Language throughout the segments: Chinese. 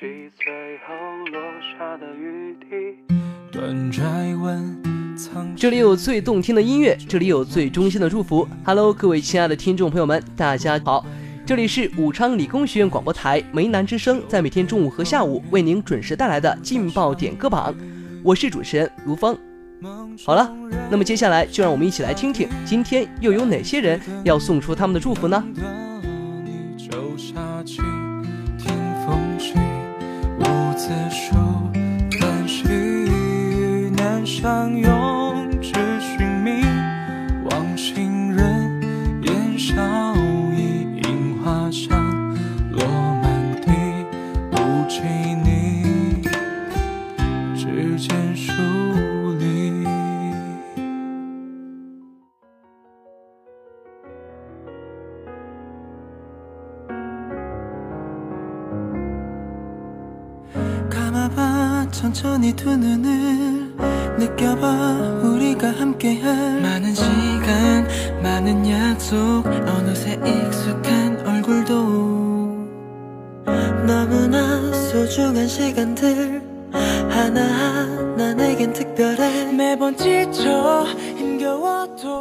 击碎后落下的雨滴断这里有最动听的音乐，这里有最衷心的祝福。Hello，各位亲爱的听众朋友们，大家好，这里是武昌理工学院广播台梅南之声，在每天中午和下午为您准时带来的劲爆点歌榜，我是主持人卢峰。好了，那么接下来就让我们一起来听听，今天又有哪些人要送出他们的祝福呢？相拥。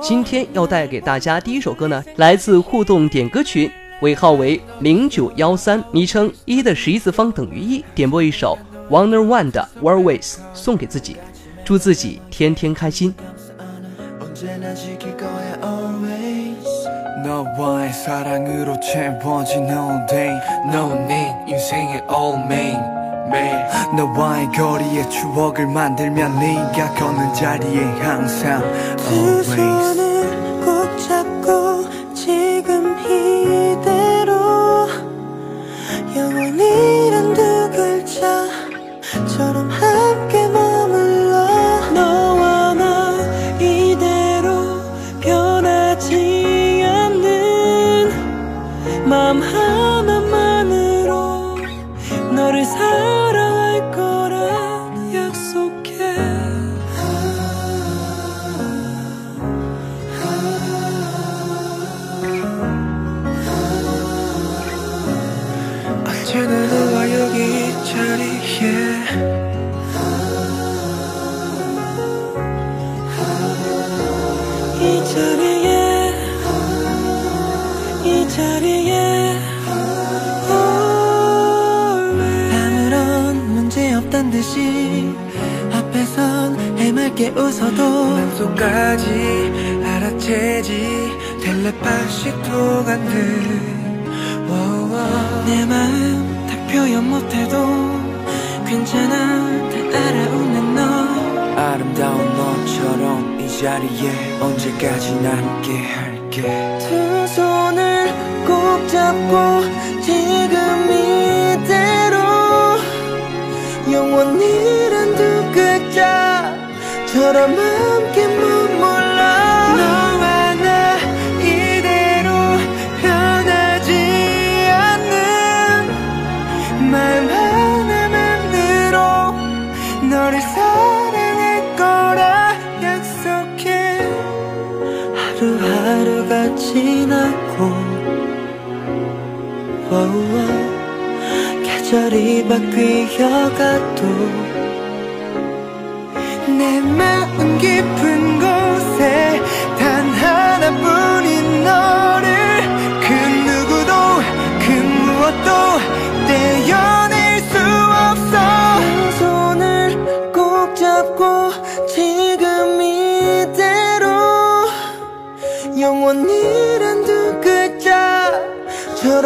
今天要带给大家第一首歌呢，来自互动点歌群，尾号为零九幺三，昵称一的十一次方等于一，点播一首 Wonder One 的 Always，送给自己，祝自己天天开心。 너와의 사랑으로 채워진 all day. 너네 인생의 all 매일 너와의 거리에 추억을 만들면 네가 걷는 자리에 항상 always 해맑게 웃어도 맘속까지 알아채지. 텔레파시 통한 듯 내 마음 다 표현 못해도 괜찮아. 다 알아오는 너. 아름다운 너처럼 이 자리에 언제까지나 함께 할게. 두 손을 꼭 잡고 지금 이대로. 영원이란 두 글자 처럼 함께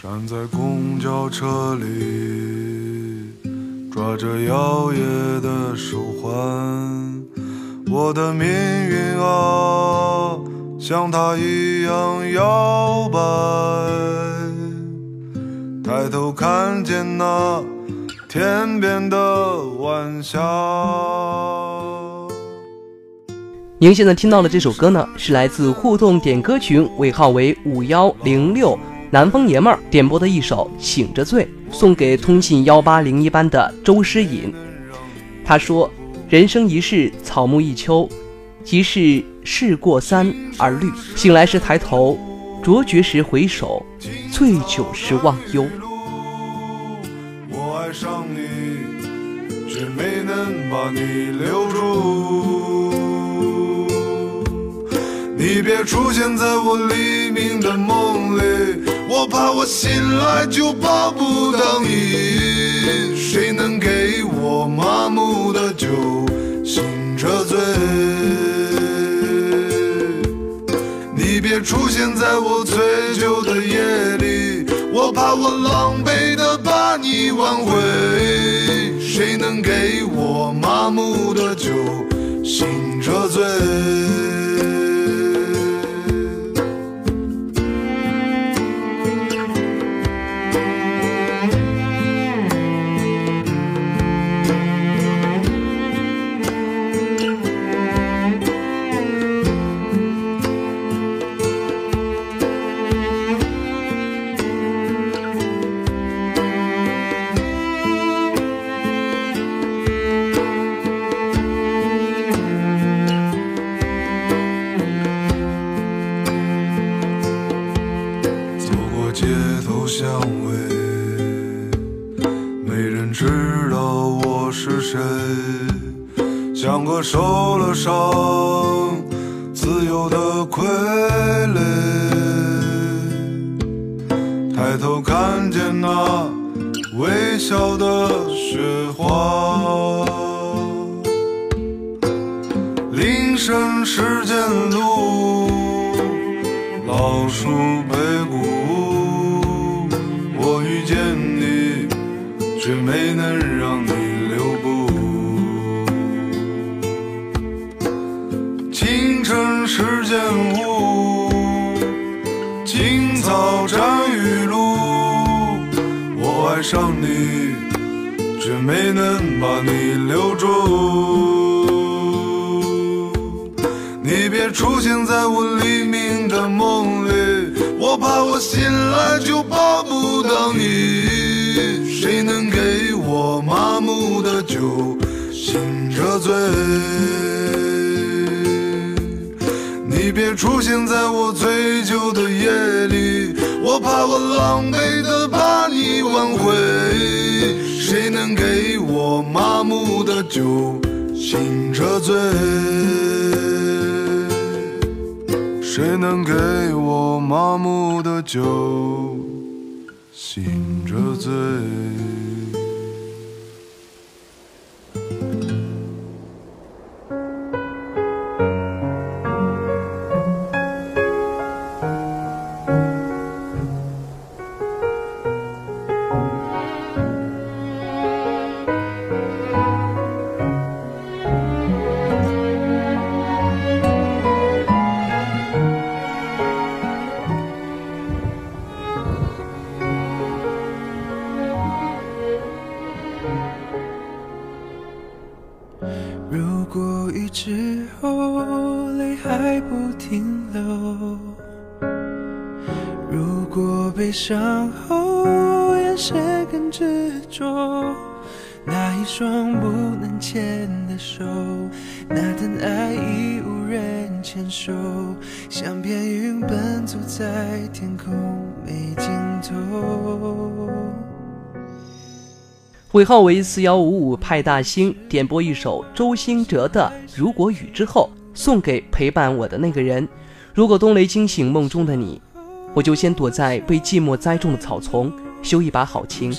站在公交车里抓着摇曳的手环我的命运啊像他一样摇摆抬头看见那天边的晚霞您现在听到的这首歌呢是来自互动点歌群尾号为五幺零六。南方爷们儿点播的一首《醒着醉》，送给通信幺八零一班的周诗隐。他说：“人生一世，草木一秋，即是事过三而绿。醒来时抬头，卓绝时回首，醉酒时忘忧。”我爱上你，却没能把你留住。你别出现在我黎明的梦里，我怕我醒来就抱不到你。谁能给我麻木的酒，醒着醉？你别出现在我醉酒的夜里，我怕我狼狈的把你挽回。谁能给我麻木的酒，醒着醉？抬头看见那微笑的雪花，铃声时间路，老树背谷。我遇见你，却没能让你。见上你，却没能把你留住。你别出现在我黎明的梦里，我怕我醒来就抱不到你。谁能给我麻木的酒，醒着醉？你别出现在我醉酒的夜里，我怕我狼狈的把你挽回。谁能给我麻木的酒，醒着醉？谁能给我麻木的酒，醒着醉？不停留。如果悲伤后，眼神更执着？那一双不能牵的手，那段爱已无人牵手，像片云奔走在天空没尽头。尾号为四幺五五派大星点播一首周兴哲的《如果雨之后》，送给陪伴我的那个人。如果冬雷惊醒梦中的你。我就先躲在被寂寞栽种的草丛，修一把好情。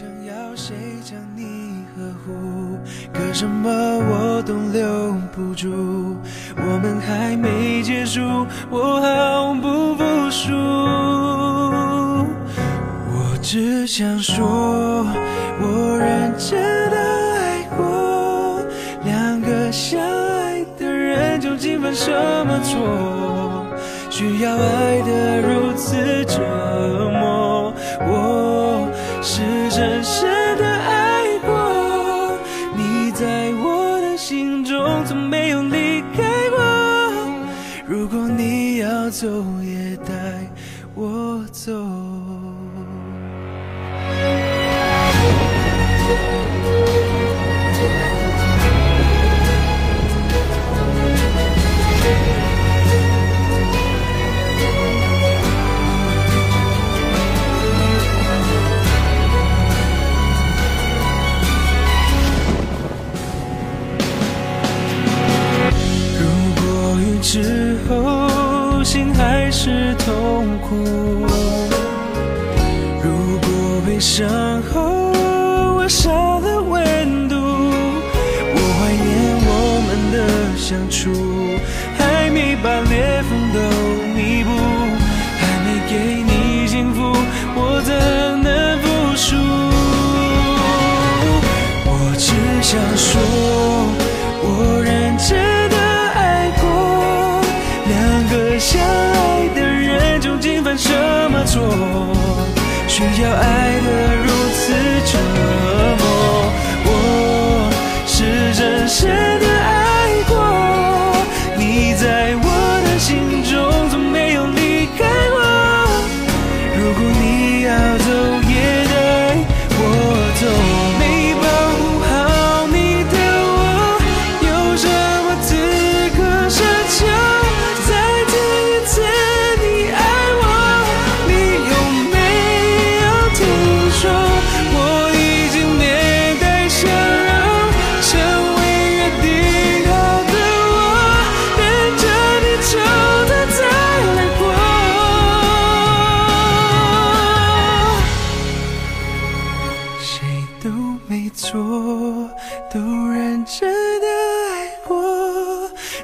可什么我都留不住，我们还没结束，我毫不服输。我只想说，我认真的犯什么错，需要爱得如此折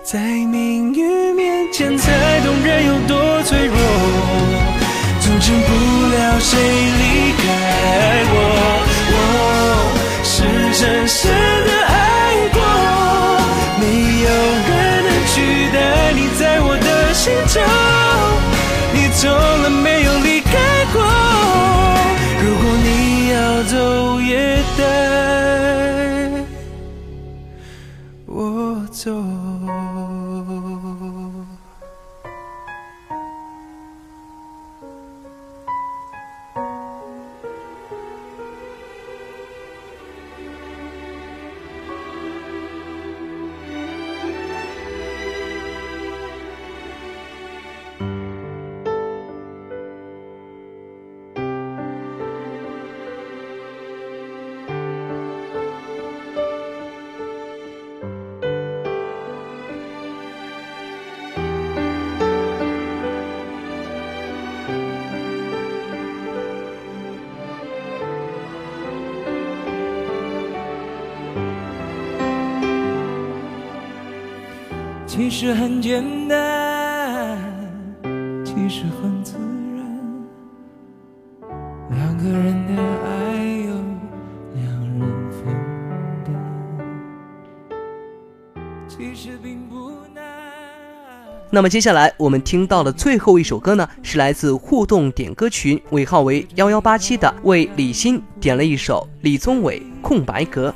在命运面前才懂人有多脆弱，阻止不了谁离开我。我是真深其实很简单，其实很自然，两个人的爱由两人分担，其实并不难。那么接下来我们听到的最后一首歌呢，是来自互动点歌群尾号为幺幺八七的，为李欣点了一首李宗伟《空白格》。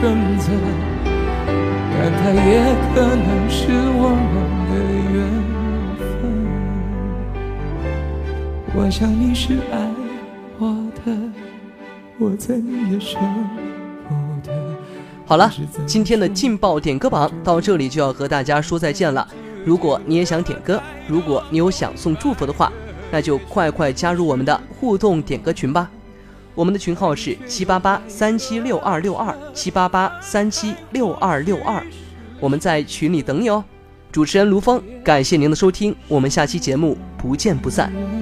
选择，但它也可能是我们的缘分。我想你是爱我的，我猜你也舍不得。好了，今天的劲爆点歌榜到这里就要和大家说再见了。如果你也想点歌，如果你有想送祝福的话，那就快快加入我们的互动点歌群吧。我们的群号是七八八三七六二六二七八八三七六二六二，我们在群里等你哦。主持人卢峰，感谢您的收听，我们下期节目不见不散。